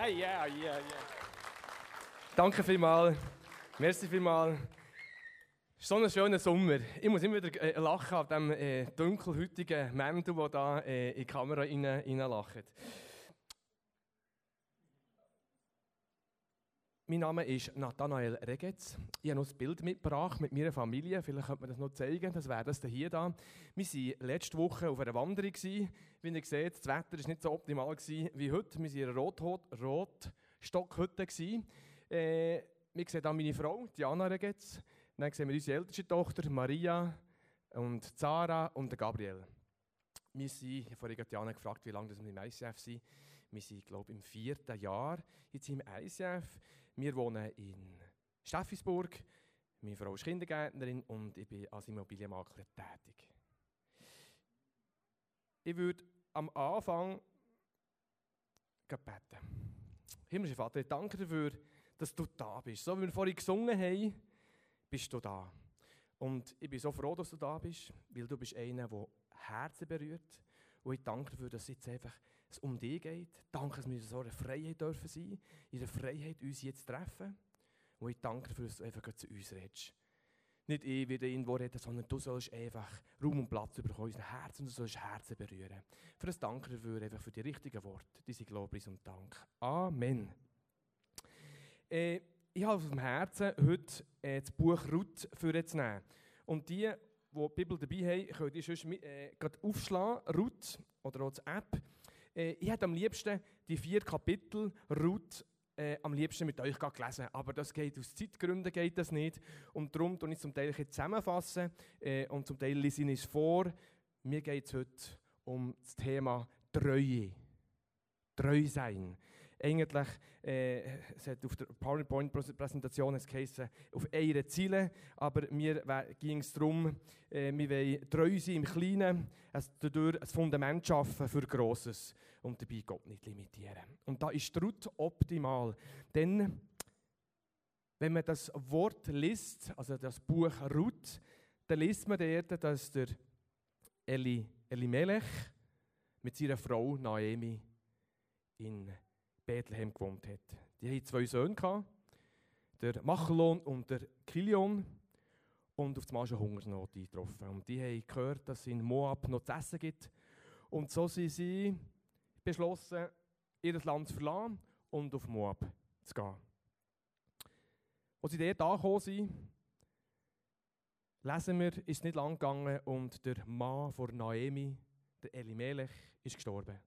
Hey, yeah, yeah, yeah. Danke vielmals. Merci vielmals. So ein schöner Sommer. Ich muss immer wieder äh, lachen auf dem äh, dunkelhäutigen Mäntel, der da äh, in die Kamera rein, reinlacht. Mein Name ist Nathanael Regetz. Ich habe noch ein Bild mitgebracht mit meiner Familie. Vielleicht könnte man das noch zeigen. Das wäre das hier. Wir waren letzte Woche auf einer Wanderung. Wie ihr seht, das Wetter war nicht so optimal wie heute. Wir waren in einer Rotstockhütte. Äh, wir sehen hier meine Frau, Diana Regetz. Dann sehen wir unsere älteste Tochter, Maria, und Zara und Gabriel. Wir sind, vorhin Diana gefragt, wie lange wir im ICF sind. Wir sind, glaube ich, im vierten Jahr jetzt im ICF. Wir wohnen in Steffisburg. Meine Frau ist Kindergärtnerin und ich bin als Immobilienmakler tätig. Ich würde am Anfang beten. Himmlischer Vater, ich danke dafür, dass du da bist. So wie wir vorhin gesungen haben, bist du da. Und ich bin so froh, dass du da bist, weil du bist einer, der Herzen berührt. Und ich danke dafür, dass jetzt einfach es um dich geht. Danke, dass wir in so einer Freiheit dürfen sein, in der Freiheit uns jetzt treffen. Und ich danke dafür, dass du einfach zu uns redest. Nicht ich wieder irgendwo reden, sondern du sollst einfach Raum und Platz in unserem Herzen und du sollst Herzen berühren. Für das Danke dafür, einfach für die richtigen Worte, diese Lobpreis und Dank. Amen. Äh, ich habe auf dem Herzen, heute äh, das Buch Ruth vorzunehmen. Und die, die die Bibel dabei haben, können die sonst äh, aufschlagen, Ruth oder auch die App. Äh, ich hätte am liebsten die vier Kapitel Ruth äh, am liebsten mit euch gelesen, aber das geht aus Zeitgründen geht das nicht und darum tue ich zum Teil zusammenfassen äh, und zum Teil lese ich es vor. Mir geht es heute um das Thema Treue. Treu sein eigentlich, äh, es hat auf der PowerPoint-Präsentation geheißen, auf eine Ziele, aber mir ging es darum, äh, wir wollen treu sein im Kleinen, also dadurch ein Fundament schaffen für Grosses und dabei Gott nicht limitieren. Und da ist Ruth optimal, denn wenn man das Wort liest, also das Buch Ruth, dann liest man dort, dass der Eli, Elimelech mit seiner Frau Naomi in Bethlehem gewohnt hat. Die hatten zwei Söhne, der Machelon und der Kilion. Und auf einmal eine Hungersnot eingetroffen. Und die haben gehört, dass es in Moab noch zu essen gibt. Und so sind sie beschlossen, ihr Land zu verlassen und auf Moab zu gehen. Als sie dort angekommen sind, lesen wir, ist es nicht lang gegangen und der Mann von Naomi, der Elimelech, ist gestorben.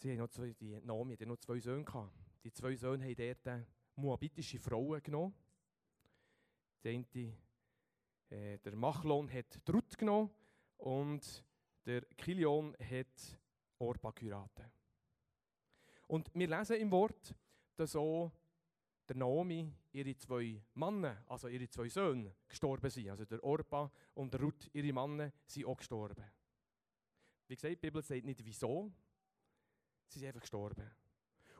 Sie haben noch zwei, die Naomi hatte noch zwei Söhne. Gehabt. Die zwei Söhne haben dort moabitische Frauen genommen. Der eine, äh, der Machlon hat Ruth genommen und der Kilion hat Orpa geheiratet. Und wir lesen im Wort, dass auch der Naomi ihre zwei Männer, also ihre zwei Söhne, gestorben sind. Also der Orpa und der Ruth, ihre Männer, sind auch gestorben. Wie gesagt, die Bibel sagt nicht wieso, Sie sind einfach gestorben.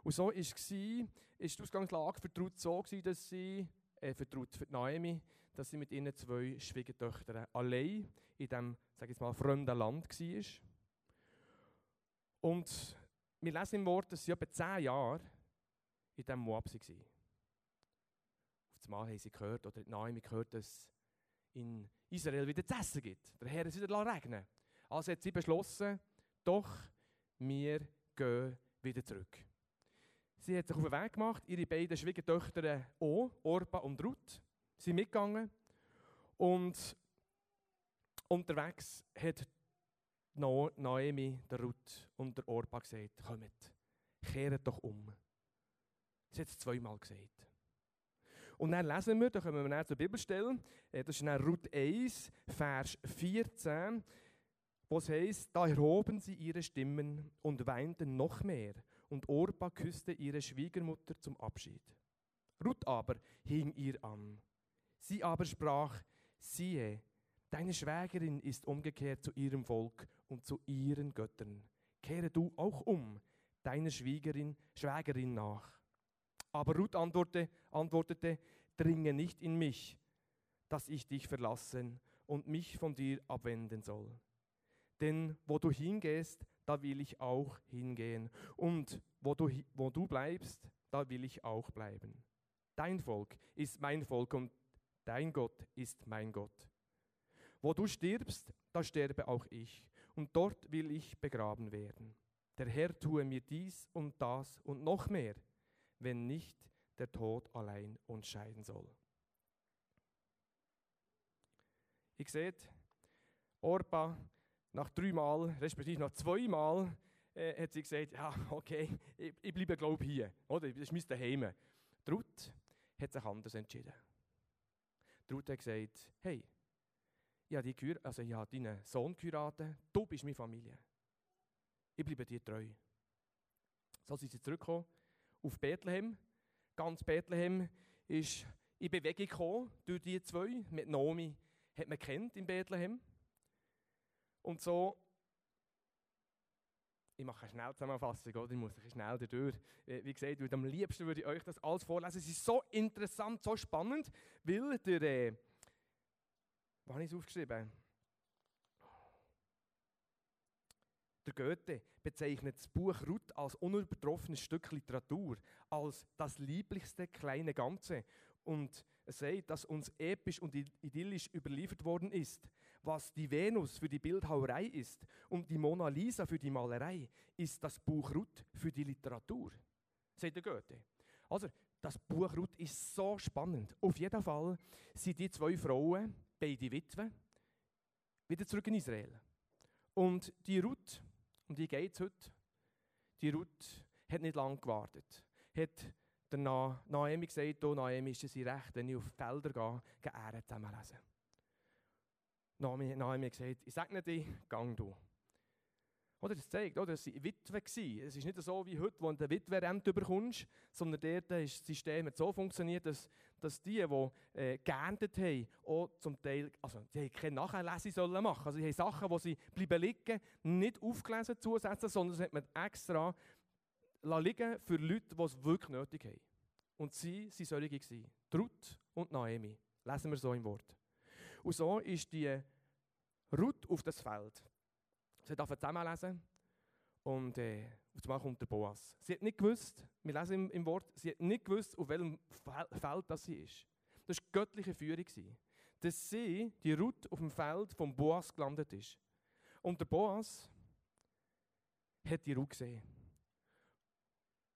Und so war es, ist die Ausgangslage für Ruth so, gewesen, dass sie, äh, für, Ruth, für Naomi, dass sie mit ihren zwei Schwiegertöchtern allein in diesem, sage ich mal, fremden Land war. Und wir lesen im Wort, dass sie etwa zehn Jahre in diesem Moab waren. Auf einmal haben sie gehört, oder Naomi gehört, dass es in Israel wieder zu essen gibt. Der Herr ist wieder regnen Also hat sie beschlossen, doch, wir gehen wieder zurück. Sie hat sich auf den Weg gemacht, ihre beiden Schwiegertöchter auch, Orpa und Ruth, sind mitgegangen. Und unterwegs hat Naomi, der Ruth und der Orpa gesagt, kommt, kehrt doch um. Sie hat es zweimal gesagt. Und dann lesen wir, da kommen wir dann zur Bibelstelle, äh, das ist dann Ruth 1, Vers 14 wo es heißt, da erhoben sie ihre Stimmen und weinten noch mehr, und Orpa küsste ihre Schwiegermutter zum Abschied. Ruth aber hing ihr an. Sie aber sprach, siehe, deine Schwägerin ist umgekehrt zu ihrem Volk und zu ihren Göttern. Kehre du auch um, deiner Schwiegerin, Schwägerin nach. Aber Ruth antwortete, antwortete, dringe nicht in mich, dass ich dich verlassen und mich von dir abwenden soll. Denn wo du hingehst, da will ich auch hingehen. Und wo du, wo du bleibst, da will ich auch bleiben. Dein Volk ist mein Volk und dein Gott ist mein Gott. Wo du stirbst, da sterbe auch ich, und dort will ich begraben werden. Der Herr tue mir dies und das und noch mehr, wenn nicht der Tod allein uns scheiden soll. Ich sehe, Orpa nach dreimal, respektive nach zweimal, äh, hat sie gesagt, ja, okay, ich, ich bleibe, glaube hier. Oder? Das ist mein Daheim. Ruth hat sich anders entschieden. Ruth hat gesagt, hey, ich habe, die, also ich habe deinen Sohn geheiratet, du bist meine Familie. Ich bleibe dir treu. So sind sie zurückgekommen auf Bethlehem. Ganz Bethlehem ist in Bewegung gekommen durch die zwei. Mit Naomi hat man kennt in Bethlehem. Und so, ich mache eine Schnellzusammenfassung, oder? Ich muss ein schnell durch. Äh, wie gesagt, am liebsten würde ich euch das alles vorlesen. Es ist so interessant, so spannend, weil der, äh, wo habe ich es aufgeschrieben? Der Goethe bezeichnet das Buch Ruth als unübertroffenes Stück Literatur, als das lieblichste kleine Ganze. Und er sagt, dass uns episch und idyllisch überliefert worden ist. Was die Venus für die Bildhauerei ist und die Mona Lisa für die Malerei, ist das Buch Ruth für die Literatur, sagt der Goethe. Also, das Buch Ruth ist so spannend. Auf jeden Fall sind die zwei Frauen, beide Witwen, wieder zurück in Israel. Und die Ruth, um die geht es heute. Die Ruth hat nicht lange gewartet. Hat der Na Naomi gesagt, oh, Naomi ist es recht, wenn ich auf die Felder gehe, gehe Ähren zusammenlesen. Naomi, gesagt, ich sage dir, gang du. Oder das zeigt, oder, dass sie Witwe. Es ist nicht so wie heute, wo du eine Witwerrente bekommst, sondern dort ist das System so funktioniert, dass, dass die, die äh, geerntet haben, auch zum Teil, also die haben keine Nachlese sollen machen. Also die haben Sachen, die sie bleiben liegen, nicht aufgelesen zusätzlich, sondern das hat man extra liegen für Leute, die es wirklich nötig haben. Und sie waren solche. Ruth und Naomi. Lesen wir so im Wort. Und so ist die Ruth auf das Feld. Sie darf zusammenlesen und äh, kommt der Boas. Sie hat nicht gewusst, wir lesen im, im, Wort, sie hat nicht gewusst, auf welchem Feld das sie ist. Das war göttliche Führung. Dass sie, die Ruth, auf dem Feld vom Boas gelandet ist. Und der Boas hat die Ruth gesehen.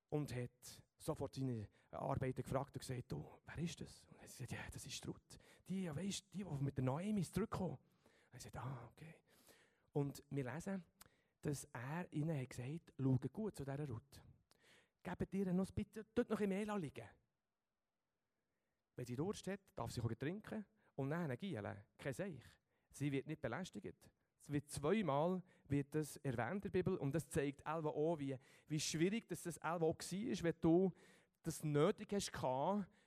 Und hat sofort seine Arbeiter gefragt und gesagt, oh, wer ist das? Und er hat gesagt, ja, das ist Ruth. Die, weißt, die, die mit der Naomi zurückkommen. Er sagt, ah, okay. Und wir lesen, dass er ihnen hat gesagt hat, schaut gut zu dieser Ruth. Gebt ihr noch ein dort noch ein Mehl liegen. Wenn sie Durst hat, darf sie trinken und dann gehen. Kein Seich. Sie wird nicht belästigt. Es wird zweimal wird das erwähnt in der Bibel und das zeigt auch, wie, wie schwierig das, das auch war, wenn du das nötig hast,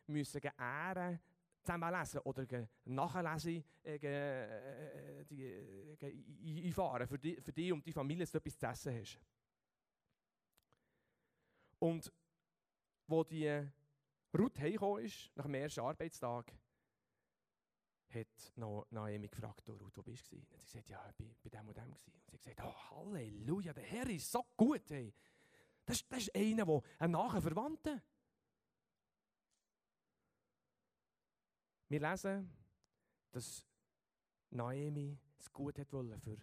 müssen Ehren zusammenlesen oder nachlesen, äh, äh, äh, einfahren für dich, für die und die Familie, dass du etwas zu essen hast. Und wo die Ruth heimgekommen ist, nach dem ersten Arbeitstag, hat Naomi gefragt, Ruth, wo bist du? Und sie gesagt, ja, ich war bei dem und dem. Und sie hat gesagt, oh, Halleluja, der Herr ist so gut. Hey. Das, das ist einer, der ein Nachverwandter Wir lesen, dass Naomi es gut hat wollen für,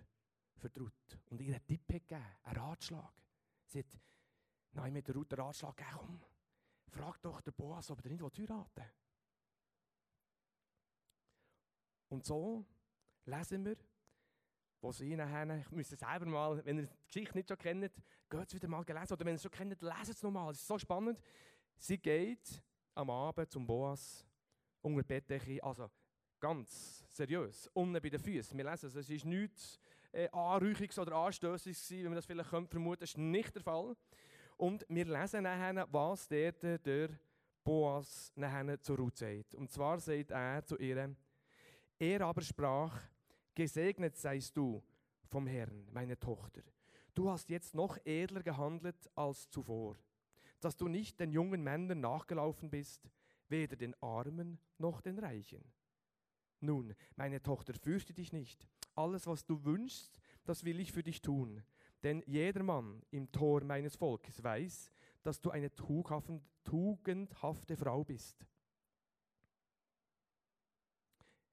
für die Ruth und ihr einen Tipp gegeben, einen Ratschlag. Sie hat Naomi der Ruth einen Ratschlag gegeben, komm, frag doch den Boas, ob er nicht heiraten will. Und so lesen wir, wo sie nachher, ich müsste selber mal, wenn ihr die Geschichte nicht schon kennt, geht es wieder mal gelesen, oder wenn ihr es schon kennt, lesen es nochmal, es ist so spannend. Sie geht am Abend zum Boas unter Bettdecke, also ganz seriös, unten bei den Füßen. Wir lesen es, es ist nichts äh, Anräuchiges oder Anstößiges wie man das vielleicht könnte vermuten, das ist nicht der Fall. Und wir lesen nachher, was der, der Boas nachher zu Ruth sagt. Und zwar sagt er zu ihr, er aber sprach, gesegnet seist du vom Herrn, meine Tochter. Du hast jetzt noch edler gehandelt als zuvor, dass du nicht den jungen Männern nachgelaufen bist, weder den Armen noch den Reichen. Nun, meine Tochter, fürchte dich nicht. Alles, was du wünschst, das will ich für dich tun. Denn jeder Mann im Tor meines Volkes weiß, dass du eine tugendhafte Frau bist.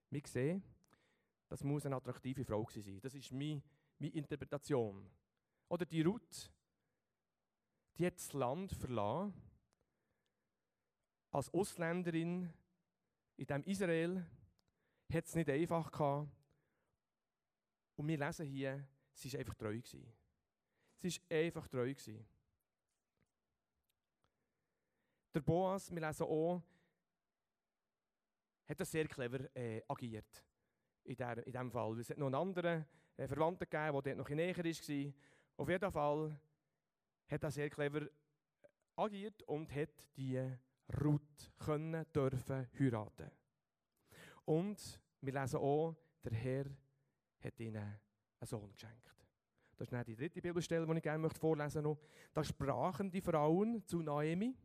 Wir sehen, das muss eine attraktive Frau sein. Das ist meine, meine Interpretation. Oder die Ruth, die hat das Land verlassen, als Ausländerin in dem Israel, hat es nicht einfach gehabt. Und wir lesen hier, sie war einfach treu. Gewesen. Sie war einfach treu. Gewesen. Der Boas, wir lesen auch, hat das sehr clever äh, agiert. In, der, in diesem Fall. Es hat noch einen anderen äh, Verwandten gegeben, der dort noch näher war. Auf jeden Fall hat er sehr clever agiert und hat die Ruth können, dürfen heiraten. Und wir lesen auch, der Herr hat ihnen einen Sohn geschenkt. Das ist die dritte Bibelstelle, die ich gerne vorlesen möchte. Da sprachen die Frauen zu Naomi,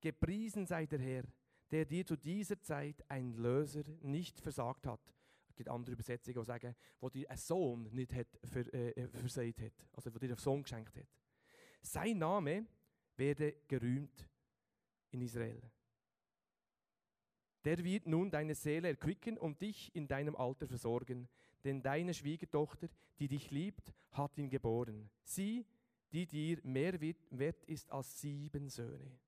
Gepriesen sei der Herr, der dir zu dieser Zeit ein Löser nicht versagt hat. Es gibt andere Übersetzungen, die sagen, wo dir ein Sohn nicht hat ver, äh, versagt hat, also wo dir einen Sohn geschenkt hat. Sein Name werde gerühmt in Israel. Der wird nun deine Seele erquicken und dich in deinem Alter versorgen, denn deine Schwiegertochter, die dich liebt, hat ihn geboren. Sie, die dir mehr wert ist als sieben Söhne.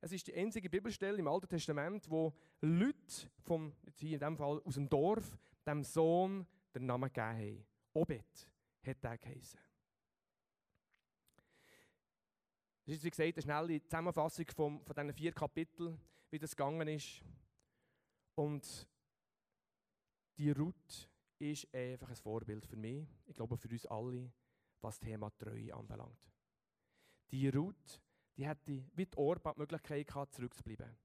Es ist die einzige Bibelstelle im Alten Testament, wo Leute vom, hier in dem Fall aus dem Dorf, dem Sohn den Namen gegeben haben. Obed hat er geheißen. Das ist, wie gesagt, eine schnelle Zusammenfassung von, von diesen vier Kapiteln, wie das gegangen ist. Und die Ruth ist einfach ein Vorbild für mich, ich glaube für uns alle, was das Thema Treue anbelangt. Die Ruth die hätte wie die Orba die Möglichkeit gehabt, zurückzubleiben.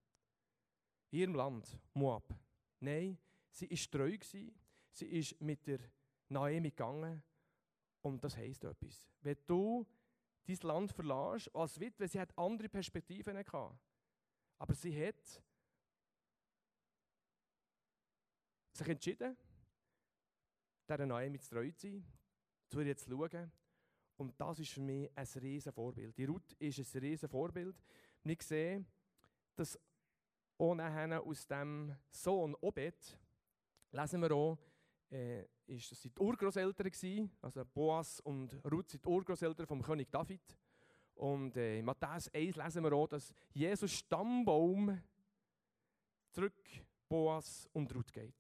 In ihrem Land, Moab. Nein, sie war treu, gewesen. sie ist mit der Naomi gegangen und das heisst etwas. Wenn du dein Land verlässt, als Witwe, sie hat andere Perspektiven gehabt. Aber sie hat sich entschieden, dieser Naomi zu treu zu sein, zu ihr zu schauen und das ist für mich ein riesen Vorbild. Die Ruth ist ein riesen Vorbild. Und ich sehe, dass nachher aus dem Sohn Obed, lesen wir auch, äh, ist, das sind die Urgroßeltern gewesen, also Boas und Ruth sind die Urgroßeltern vom König David. Und äh, in Matthäus 1 lesen wir auch, dass Jesus Stammbaum zurück Boas und Ruth geht.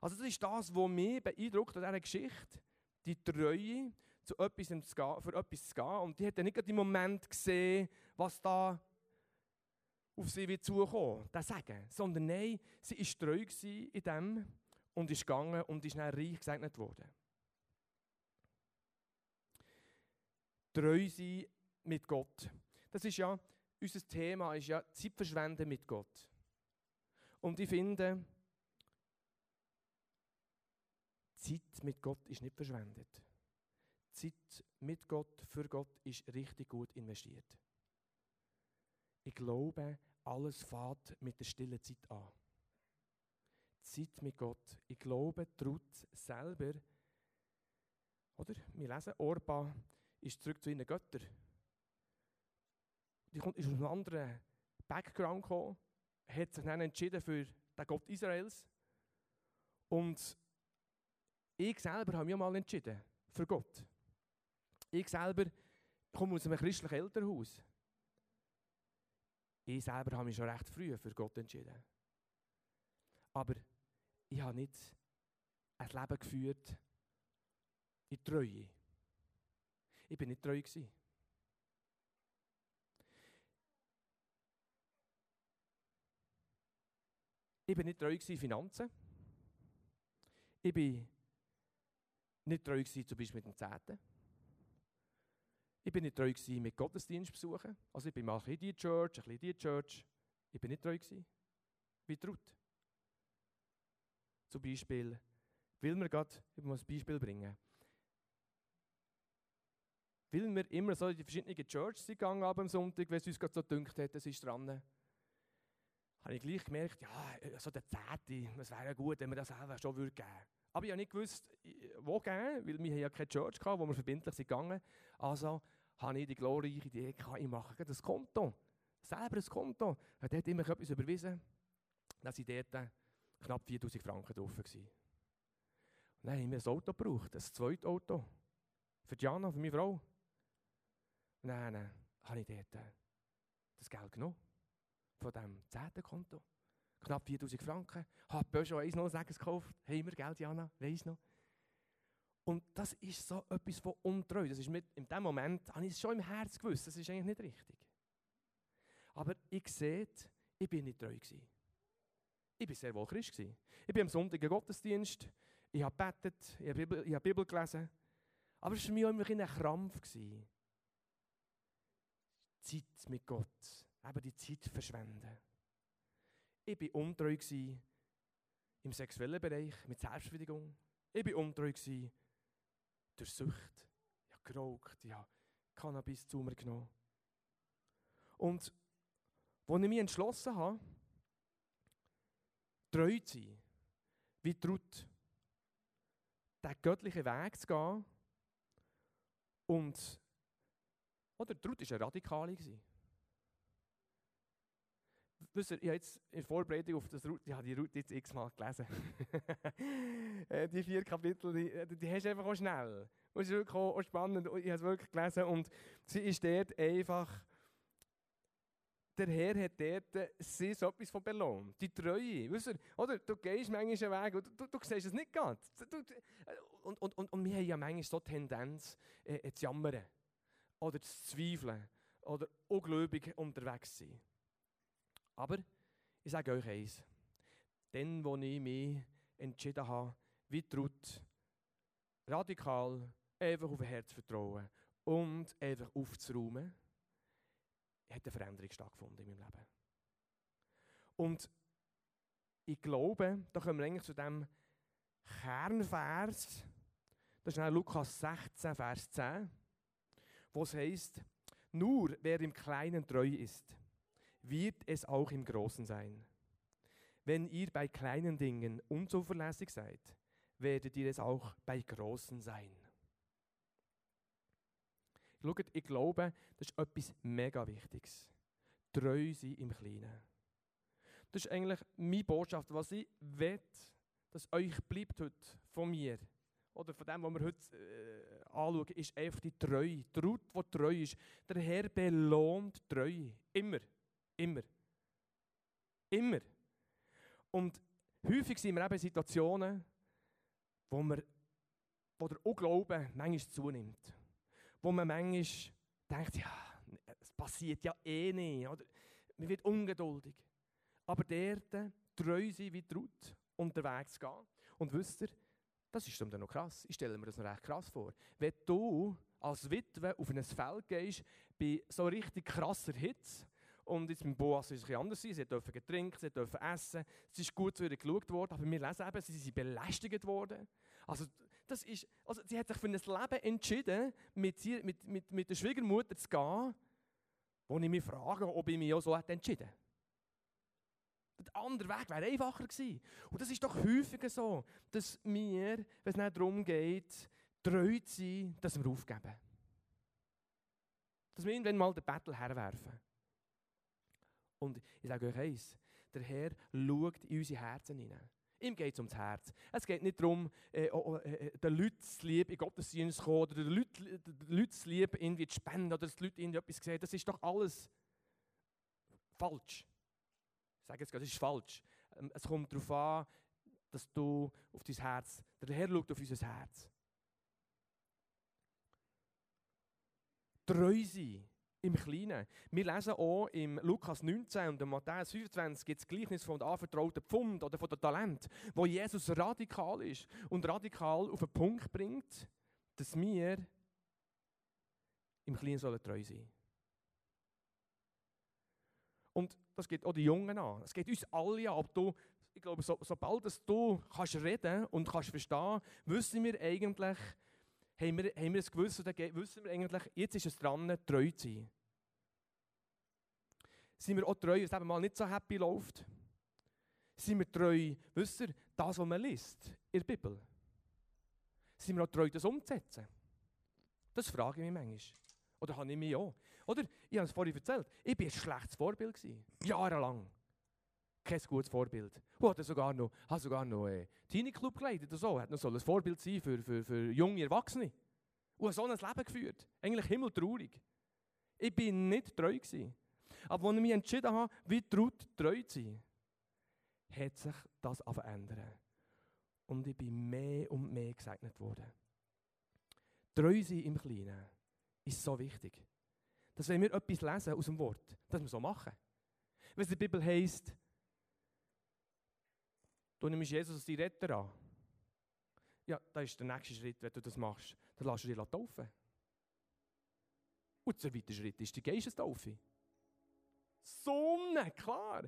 Also das ist das, was mich beeindruckt an dieser Geschichte, die Treue, zu etwas für etwas zu gehen. Und die hat dann nicht im Moment gesehen, was da auf sie wird zukommen, das Sagen. Sondern nein, sie war treu in dem und ist gegangen und ist dann reich gesegnet worden. Treu sein mit Gott. Das ist ja, unser Thema ist ja Zeitverschwenden mit Gott. Und ich finde, Zeit mit Gott ist nicht verschwendet. Zeit mit Gott, für Gott ist richtig gut investiert. Ich glaube, alles fährt mit der stillen Zeit an. Zeit mit Gott. Ich glaube, Ruth selber, oder? Wir lesen, Orpa ist zurück zu ihren Göttern. Die ist aus einem anderen Background gekommen, hat sich dann entschieden für den Gott Israels. Und ich selber habe mich mal entschieden für Gott. Ich selber komme aus einem christlichen Elternhaus. Ich selber habe mich schon recht früh für Gott entschieden. Aber ich habe nicht ein Leben geführt in Treue. Ich bin nicht treu gewesen. Ich bin nicht treu in Finanzen. Ich bin nicht treu zum Beispiel mit dem Zehnten. Ich bin nicht treu gewesen mit Gottesdienst besuchen. Also ich bin mal in die Church, ein bisschen in die Church. Ich bin nicht treu gewesen. Wie traut. Zum Beispiel, will mir gerade, ich muss ein Beispiel bringen. Will wir immer so in die verschiedenen Churches gegangen am Sonntag, wenn es uns gerade so dünkt hat, das ist dran. Habe ich gleich gemerkt, ja, so der Zehnte, es wäre gut, wenn wir das selber schon geben würden. Aber ich habe nicht gewusst, wo gehen, weil wir ja keine Church hatten, wo wir verbindlich sind gegangen. Also habe ich die glorreiche Idee gehabt, ich mache das Konto. Selber ein Konto. Ich dort immer etwas überwiesen. Dann waren dort knapp 4000 Franken drauf. Gewesen. Und dann haben wir ein Auto gebraucht, ein zweites Auto. Für Jana, für meine Frau. Und dann habe ich dort äh, das Geld genommen. Von diesem 10. Konto. Knapp 4000 Franken. Habe Peugeot 106 gekauft. Haben wir Geld, Jana? Weiss noch. Und das ist so etwas von untreu. Das ist mit, in dem Moment habe ich es schon im Herz gewusst. Das ist eigentlich nicht richtig. Aber ich sehe, ich bin nicht treu gewesen. Ich war sehr wohl Christ. Ich bin am Sonntag im Gottesdienst. Ich habe gebetet. Ich habe Bibel, ich habe Bibel gelesen. Aber es war für mich immer ein Krampf. Zeit mit Gott. Eben die Zeit verschwenden. Ich war untreu im sexuellen Bereich, mit Selbstbefriedigung. Ich war untreu durch Sucht. Ich habe geraucht, ich habe Cannabis zu mir genommen. Und als ich mich entschlossen habe, treu zu sein, wie Ruth, den göttlichen Weg zu gehen, und, oder Ruth war eine Radikale. Wisst ihr, ich habe jetzt in Vorbereitung auf das Route, ich habe die Route jetzt x-mal gelesen. Äh, die vier Kapitel, die, äh, die hast du einfach auch schnell. Es ist wirklich auch, spannend, ich habe es wirklich gelesen und sie ist dort einfach, der Herr hat dort sie so etwas von belohnt. Die Treue, weißt du, oder? Du gehst manchmal einen Weg und du, du, siehst es nicht ganz. und, und, und, und wir haben ja manchmal so Tendenz, äh, zu jammern oder zu zweifeln oder ungläubig unterwegs zu sein. Aber ich sage euch eins. Dann, wo ich mich entschieden habe, wie Ruth, radikal einfach auf ein Herz vertrauen und einfach aufzuräumen, hat eine Veränderung stattgefunden in meinem Leben. Und ich glaube, da kommen wir eigentlich zu dem Kernvers, das ist Lukas 16, Vers 10, wo es heißt, nur wer im Kleinen treu ist, wird es auch im Großen sein. Wenn ihr bei kleinen Dingen unzuverlässig seid, werdet ihr es auch bei großen sein. Schaut, ich glaube, das ist etwas mega Wichtiges. Treu sein im Kleinen. Das ist eigentlich meine Botschaft, was ich will, dass euch bleibt heute von mir. Oder von dem, was wir heute äh, anschauen, ist einfach die Treue. Die Ruth, die treu ist. Der Herr belohnt Treue. Immer. Immer. Immer. Und häufig sind wir eben in Situationen, wo, wir, wo der Unglauben manchmal zunimmt. Wo man manchmal denkt, ja, es passiert ja eh nicht. Oder man wird ungeduldig. Aber dort treu sein wie Ruth, unterwegs gehen. Und wisst ihr, das ist dann noch krass. Ich stelle mir das noch recht krass vor. Wenn du als Witwe auf ein Feld gehst, bei so richtig krasser Hitze, und jetzt mit Boas ist es ein anders. Sie dürfen getrinkt, sie dürfen essen. Es ist gut zu ihr geschaut worden, aber wir lesen eben, sie sind belästigt worden. Also, das ist, also sie hat sich für ein Leben entschieden, mit, sie, mit, mit, mit der Schwiegermutter zu gehen, wo ich mich frage, ob ich mich auch so hätte entschieden Der andere Weg wäre einfacher gewesen. Und das ist doch häufiger so, dass wir, wenn es nicht darum geht, treu zu sein, dass wir aufgeben. Dass wir irgendwann mal den Battle herwerfen. Und ich sage euch eins, der Herr schaut in unsere Herzen hinein. Ihm geht es ums Herz. Es geht nicht darum, äh, oh, äh, äh den Leuten zu lieb in Gottesdienst zu kommen oder den Leuten, den zu lieb irgendwie zu spenden oder dass die Leute irgendwie etwas sehen. Das ist doch alles falsch. Ich sage jetzt gerade, das ist falsch. Ähm, es kommt darauf an, dass du auf dein Herz, der Herr schaut auf unser Herz. Treu sein im Kleinen. Wir lesen auch im Lukas 19 und im Matthäus 25 gibt es Gleichnis von der anvertrauten Pfund oder von der Talent, wo Jesus radikal ist und radikal auf den Punkt bringt, dass wir im Kleinen sollen treu sein Und das geht auch die Jungen an. Es geht uns alle an. Ob du, ich glaube, so, sobald du kannst reden und kannst verstehen, wissen wir eigentlich, haben wir, haben wir gewusst, oder wissen wir eigentlich, jetzt ist es dran, treu zu sein. Sind wir auch treu, wenn es eben mal nicht so happy läuft? Sind wir treu, wisst ihr, das, was man liest in der Bibel? Sind wir auch treu, das umzusetzen? Das frage ich mich manchmal. Oder habe ich mich auch? Oder, ich habe es vorhin erzählt, ich war ein schlechtes Vorbild. Gewesen. Jahrelang. Kein gutes Vorbild. Und hatte sogar noch, sogar noch einen Teenie-Club geleitet oder so. Hat noch so ein Vorbild sein für, für, für junge Erwachsene. Und so ein Leben geführt. Eigentlich himmeltraurig. Ich bin nicht treu gewesen. Aber als ich mich entschieden habe, wie traut treu zu sein, hat sich das verändert. Und ich bin mehr und mehr gesegnet worden. Treu sein im Kleinen ist so wichtig. Dass wenn wir etwas lesen aus dem Wort, dass wir so machen. Wenn es in der Bibel heisst, du nimmst Jesus als deinen Retter an. Ja, das ist der nächste Schritt, wenn du das machst. Dann lässt du dich taufen. Und der zweite Schritt ist die Geistestaufe. Sonne, klar.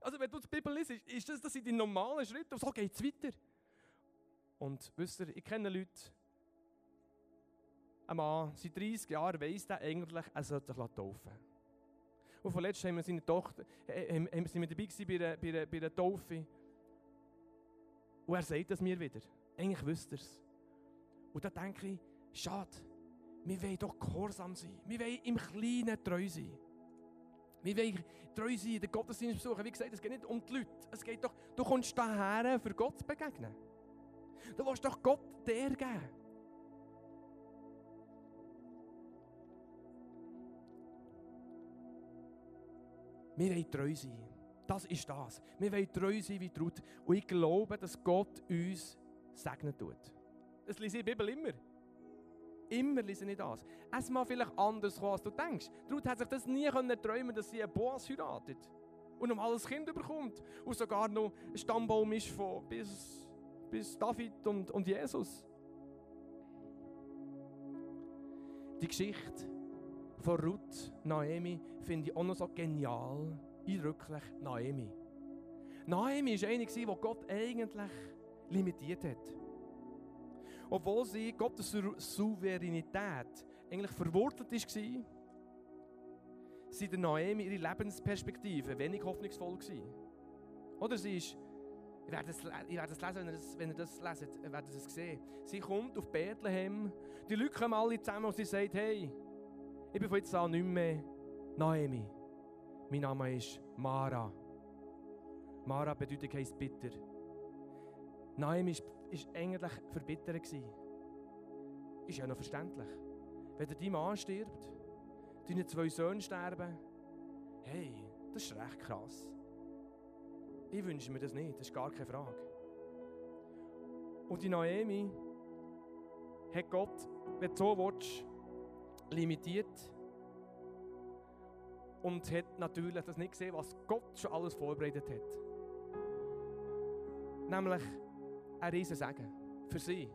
Also wenn du die Bibel liest, ist das, das die normalen Schritte und so geht es weiter. Und wisst ihr, ich kenne Leute, ein Mann, seit 30 Jahren weiss der eigentlich, er sollte sich taufen Und vorletzt haben wir seine Tochter, äh, haben, sind wir dabei gewesen bei einer, bei, einer, bei einer Taufe. Und er sagt das mir wieder. Eigentlich wüsste er es. Und da denke ich, schade, wir wollen doch gehorsam sein. Wir wollen im Kleinen treu sein. Wir wollen treu sein, den Gottesdienst besuchen. Wie gesagt, es geht nicht um die Leute. Es geht doch, du kommst daher, für Gott zu begegnen. Du willst doch Gott der geben. Wir wollen treu sein. Das ist das. Wir wollen treu sein wie Ruth. Und ich glaube, dass Gott uns segnen tut. Das lese ich in der Bibel immer. Immer lese ich das. Es mag vielleicht anders kommen, als du denkst. Ruth hat sich das nie können träumen dass sie einen Boas heiratet. Und noch ein Kind bekommt. Und sogar noch ein Stammbaum ist von bis, bis David und, und Jesus. Die Geschichte von Ruth, Naomi, finde ich auch noch so genial, eindrücklich, Naomi. Naomi war eine, die Gott eigentlich limitiert hat. Obwohl sie Gottes Souveränität eigentlich verwurzelt war, sind der Naomi ihre Lebensperspektive wenig hoffnungsvoll gewesen. Oder sie ist, ihr werdet es, lesen, wenn ihr, das, wenn ihr das leset, werdet es sehen. Sie kommt auf Bethlehem, die Leute kommen alle zusammen und sie sagt, hey, ich bin von jetzt an nicht mehr Naomi. Mein Name ist Mara. Mara bedeutet heisst bitter. Naomi ist eigentlich verbittert. Ist ja noch verständlich. Wenn dein Mann stirbt, deine zwei Söhne sterben, hey, das ist recht krass. Ich wünsche mir das nicht, das ist gar keine Frage. Und die Naomi hat Gott, wenn du so willst, limitiert und hat natürlich das nicht gesehen, was Gott schon alles vorbereitet hat. Nämlich ein riesen Segen für sie.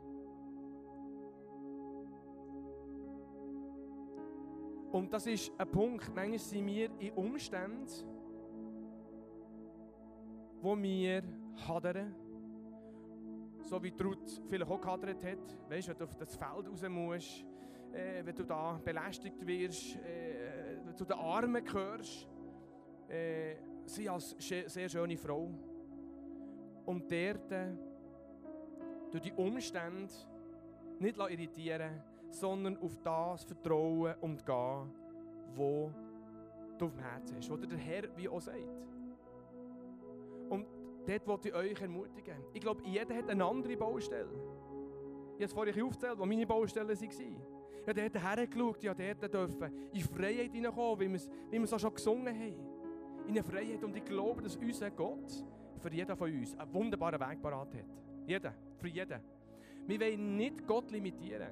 Und das ist ein Punkt, manchmal sind wir in Umständen, wo wir hadern, so wie Ruth vielleicht auch gehadert hat. Weißt du, wenn du auf das Feld raus musst, äh, wenn du da belästigt wirst, äh, zu den Armen gehörst. Äh, sie als sehr schöne Frau. Und dort äh, durch die Umstände nicht irritieren sondern auf das vertrauen und gehen, wo du auf dem Herzen hast. Oder der Herr wie auch sagt. Und dort wollte ich euch ermutigen. Ich glaube, jeder hat eine andere Baustelle. Ich habe es vorhin aufgezählt, wo meine Baustellen waren. Ja, der hat hergeschaut, ja, der dürfen in Freiheit hineinkommen, wie wir es, wie wir es auch schon gesungen haben. In eine Freiheit. Und ich glaube, dass unser Gott für jeden von uns einen wunderbaren Weg parat hat. Jeder, für jeden. Wir wollen nicht Gott limitieren.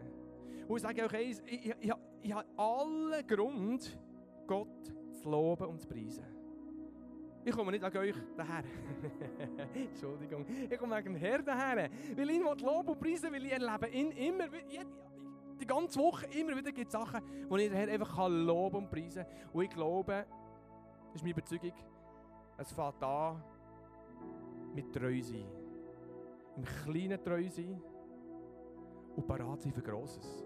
Und ich sage euch eins, ich, ich, ich, ich habe allen Grund, Gott zu loben und zu preisen. Ich komme nicht wegen euch daher. Entschuldigung. Ich komme wegen dem Herrn daher. Weil ich ihn loben und preisen, weil ich erlebe ihn immer, die ganze Woche immer wieder gibt es Sachen, die ich den Herrn einfach loben und preisen kann. Und ich glaube, das ist meine Überzeugung, es fängt an mit treu sein. Im Kleinen treu sein und parat sein für Grosses.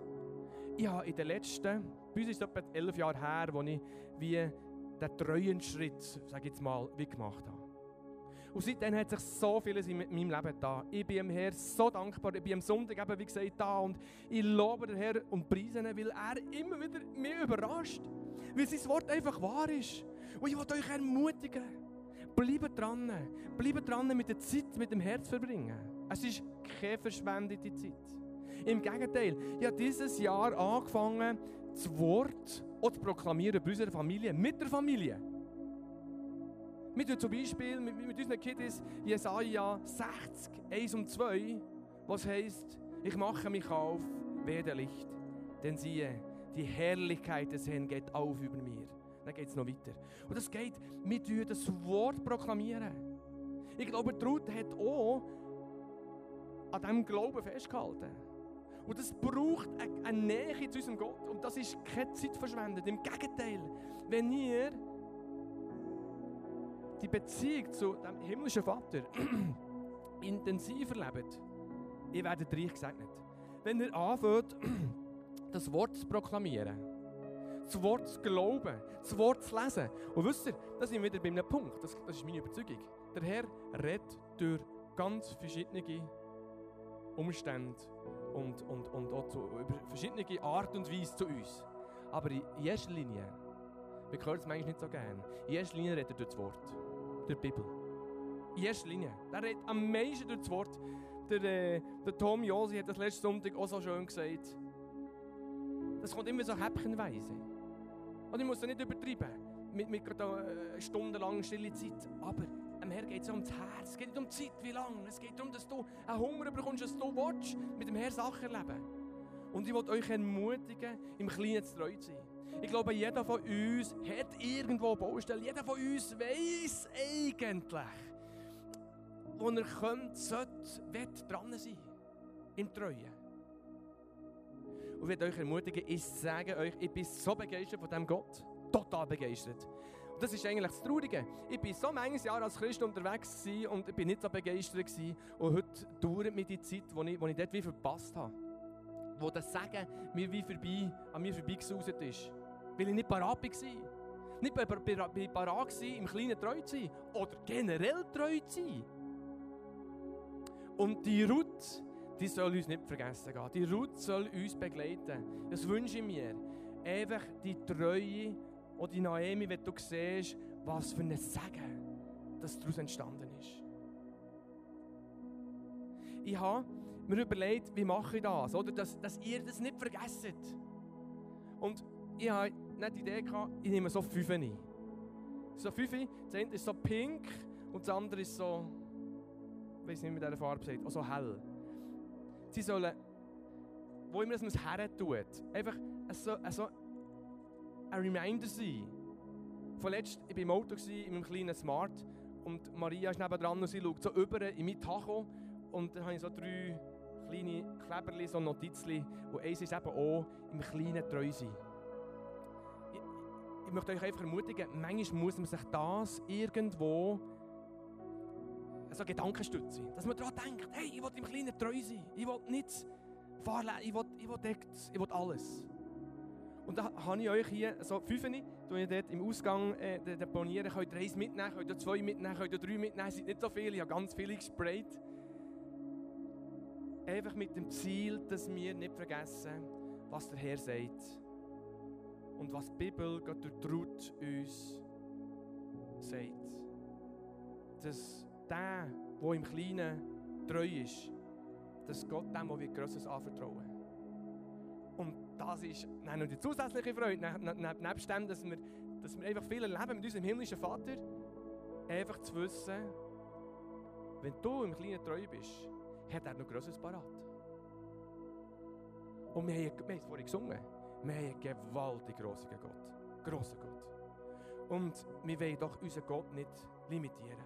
Ich habe in den letzten, bei uns ist es etwa elf Jahre her, wo ich wie den treuen Schritt, sage ich jetzt mal, wie gemacht habe. Und seitdem hat sich so vieles in meinem Leben da. Ich bin dem Herrn so dankbar. Ich bin am Sonntag eben, wie gesagt, da und ich lobe den Herrn und preise ihn, weil er immer wieder mich überrascht. Weil sein Wort einfach wahr ist. Und ich will euch ermutigen. Bleibt dran. Bleibt dran mit der Zeit, mit dem Herz verbringen. Es ist keine verschwendete Zeit. Im Gegenteil, ich habe dieses Jahr angefangen, das Wort zu proklamieren bei unserer Familie, mit der Familie. Wir tun zum Beispiel mit, mit unseren Kids Jesaja 60, 1 und 2, was heisst, ich mache mich auf, werde Licht, denn siehe, die Herrlichkeit des Herrn geht auf über mir. Dann geht es noch weiter. Und das geht, wir tun das Wort proklamieren. Ich glaube, Ruth hat auch an diesem Glauben festgehalten. Und das braucht eine, Nähe zu unserem Gott. Und das ist keine Zeit verschwendet. Im Gegenteil, wenn ihr die Beziehung zu dem himmlischen Vater intensiver lebt, ihr werdet reich gesegnet. Wenn ihr anfängt, das Wort zu proklamieren, das Wort zu glauben, das Wort zu lesen. Und wisst ihr, da sind wir wieder bei einem Punkt, das, das ist meine Überzeugung. Der Herr redet durch ganz verschiedene Umstände und, und, und auch zu, über verschiedene Art und Weise zu uns. Aber in erster Linie, wir hören es manchmal nicht so gerne, in erster Linie redet er durch das Wort der Bibel. In erster Linie. Der redet am meisten durch das Wort. Der, äh, der Tom Josi hat das letzte Sonntag auch so schön gesagt. Das kommt immer so häppchenweise. Und ich muss da nicht übertreiben, mit, mit äh, stundenlang stille Zeit. Aber am Herrn geht es ums Herz. Es geht nicht um die Zeit, wie lange. Es geht darum, dass du einen Hunger bekommst, dass du willst, mit dem Herrn Sachen erleben. Und ich will euch ermutigen, im Kleinen zu treu zu sein. Ich glaube, jeder von uns hat irgendwo eine Baustelle. Jeder von uns weiß eigentlich, wo er könnte, sollte, wird dran sein. Im Treuen. Und ich will euch ermutigen, ich sage euch, ich bin so begeistert von diesem Gott. Total begeistert. Das ist eigentlich das Traurige. Ich bin so manches Jahr als Christ unterwegs und ich bin nicht so begeistert gewesen. Und heute dauert mir die Zeit, wo ich, wo ich dort wie verpasst habe. Wo das Sagen mir wie vorbei, an mir vorbeigesaust ist weil ich nicht parat war. Nicht parat war, im Kleinen treu zu sein oder generell treu zu sein. Und die Ruth, die soll uns nicht vergessen gehen. Die Ruth soll uns begleiten. Das wünsche ich mir. Einfach die Treue und die Naomi, wenn du siehst, was für ein Segen das daraus entstanden ist. Ich habe mir überlegt, wie mache ich das, oder? Dass, dass ihr das nicht vergesst. Und ich habe nicht die Idee gehabt, ich nehme so fünf ein. So fünf, das eine ist so pink und das andere ist so, ich weiß nicht, wie man diese Farbe sagt, auch so hell. Sie sollen, wo immer man es her tut, einfach so, so ein Reminder sein. Vorletzt, ich war im Auto, in meinem kleinen Smart, und Maria ist nebenan und sie schaut so über in mein Tacho und dann habe ich so drei kleine Kleberli, so Notizli, und eins ist eben auch im Kleinen treu sein ich möchte euch einfach ermutigen, manchmal muss man sich das irgendwo so Gedanken stützen. Dass man daran denkt, hey, ich will im Kleinen treu sein. Ich will nichts fahren, ich will, ich will, ich will alles. Und da habe ich euch hier so fünf, die ihr dort im Ausgang äh, deponieren könnt. Ihr eins mitnehmen, könnt ihr zwei mitnehmen, könnt ihr drei mitnehmen. Es sind nicht so viele, ich habe ganz viele gesprayt. Einfach mit dem Ziel, dass wir nicht vergessen, was der Herr sagt und was die Bibel gerade durch Ruth uns sagt. Dass der, der im Kleinen treu ist, dass Gott dem, der Grosses anvertrauen Und das ist noch die zusätzliche Freude, nebst dem, dass wir, dass wir einfach viel erleben mit unserem himmlischen Vater, einfach zu wissen, wenn du im Kleinen treu bist, hat er noch Grosses parat. Und wir haben, wir haben es vorhin gesungen. Wir haben einen gewaltig grossen Gott. Grossen Gott. Und wir wollen doch unseren Gott nicht limitieren.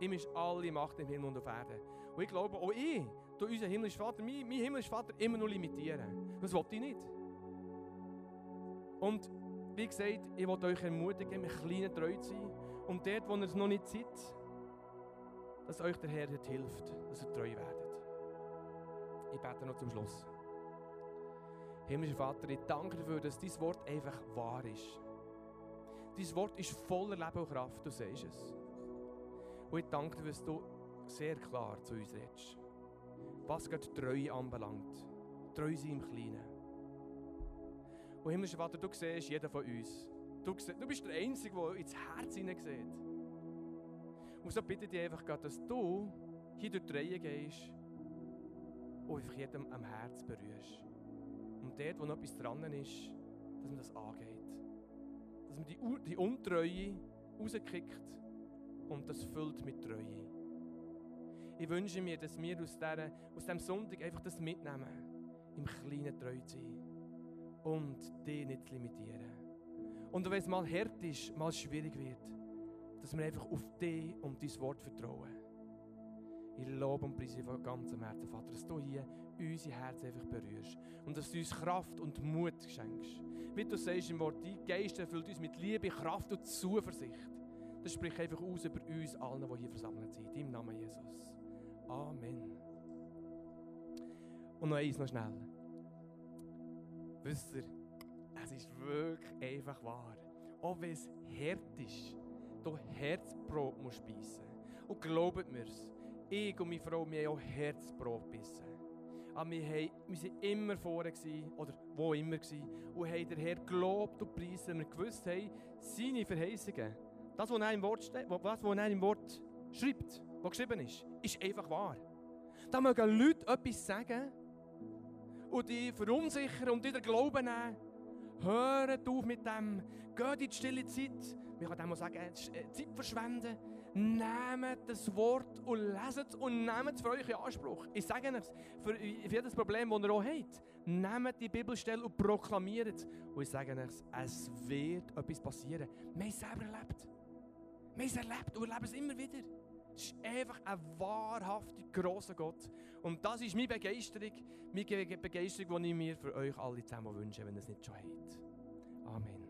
Ihm ist alle Macht im Himmel und auf Erden. Und ich glaube, auch ich, durch unseren himmlischen Vater, mein, mein himmlischer Vater, immer noch limitieren. Das wollte ich nicht. Und wie gesagt, ich will euch ermutigen, mit kleinen treu zu sein. Und dort, wo ihr es noch nicht seid, dass euch der Herr hilft, dass ihr treu werdet. Ich bete noch zum Schluss. Himmlischer Vater, ich danke dafür, dass dein Wort einfach wahr ist. Dein Wort ist voller Leben und Kraft, du siehst es. Und ich danke dir, dass du sehr klar zu uns redest. Was gerade Treue anbelangt. Treu sein im Kleinen. Und himmlischer Vater, du siehst jeden von uns. Du, du bist der Einzige, der ins Herz hineinsieht. Und so bitte ich dich einfach, Gott, dass du hier durch die Reihe gehst und einfach jedem am Herz berührst. Und dort, wo noch etwas dran ist, dass man das angeht. Dass man die, die Untreue rauskickt und das füllt mit Treue. Ich wünsche mir, dass wir aus, diesem Sonntag einfach das mitnehmen, im Kleinen treu zu sein und dich nicht zu limitieren. Und wenn es mal hart ist, mal schwierig wird, dass wir einfach auf dich und dein Wort vertrauen. Ich lobe und preise von ganzem Herzen, Vater, dass du hier unser Herz einfach berührst und dass du uns Kraft und Mut schenkst. Wie du sagst im Wort, dein Geist erfüllt uns mit Liebe, Kraft und Zuversicht. Das spricht einfach aus über uns allen, die hier versammelt sind. Im Namen Jesus. Amen. Und noch eins, noch schnell. Wisst ihr, es ist wirklich einfach wahr. Auch wenn es hart ist, du Herzbrot musst beißen. Und glaubt mir's, ich und meine Frau, wir haben auch Herzbrot gebissen. Aber wir, haben, wir waren immer vorne gewesen, oder wo immer gewesen, und haben den Herr gelobt und preisen, weil wir gewusst haben, seine Verheißungen, das, was er im Wort, was, was er im Wort schreibt, was geschrieben ist, ist einfach wahr. Da mögen Leute etwas sagen und die verunsichern und wieder Glauben nehmen. Hört auf mit dem, geht in die stille Zeit. Wir können auch sagen, Zeit verschwenden. Nehmt das Wort und leset es und nehmt es für euch in Anspruch. Ich sage es, für, jedes Problem, das ihr auch habt, nehmt die Bibelstelle und proklamiert es. Und ich sage es, es wird etwas passieren. Wir haben es selber erlebt. Wir haben es erlebt und erleben es immer wieder. Es ist einfach ein wahrhaftig grosser Gott. Und das ist meine Begeisterung, meine Begeisterung, die ich mir für euch alle zusammen wünsche, wenn ihr es nicht schon habt. Amen.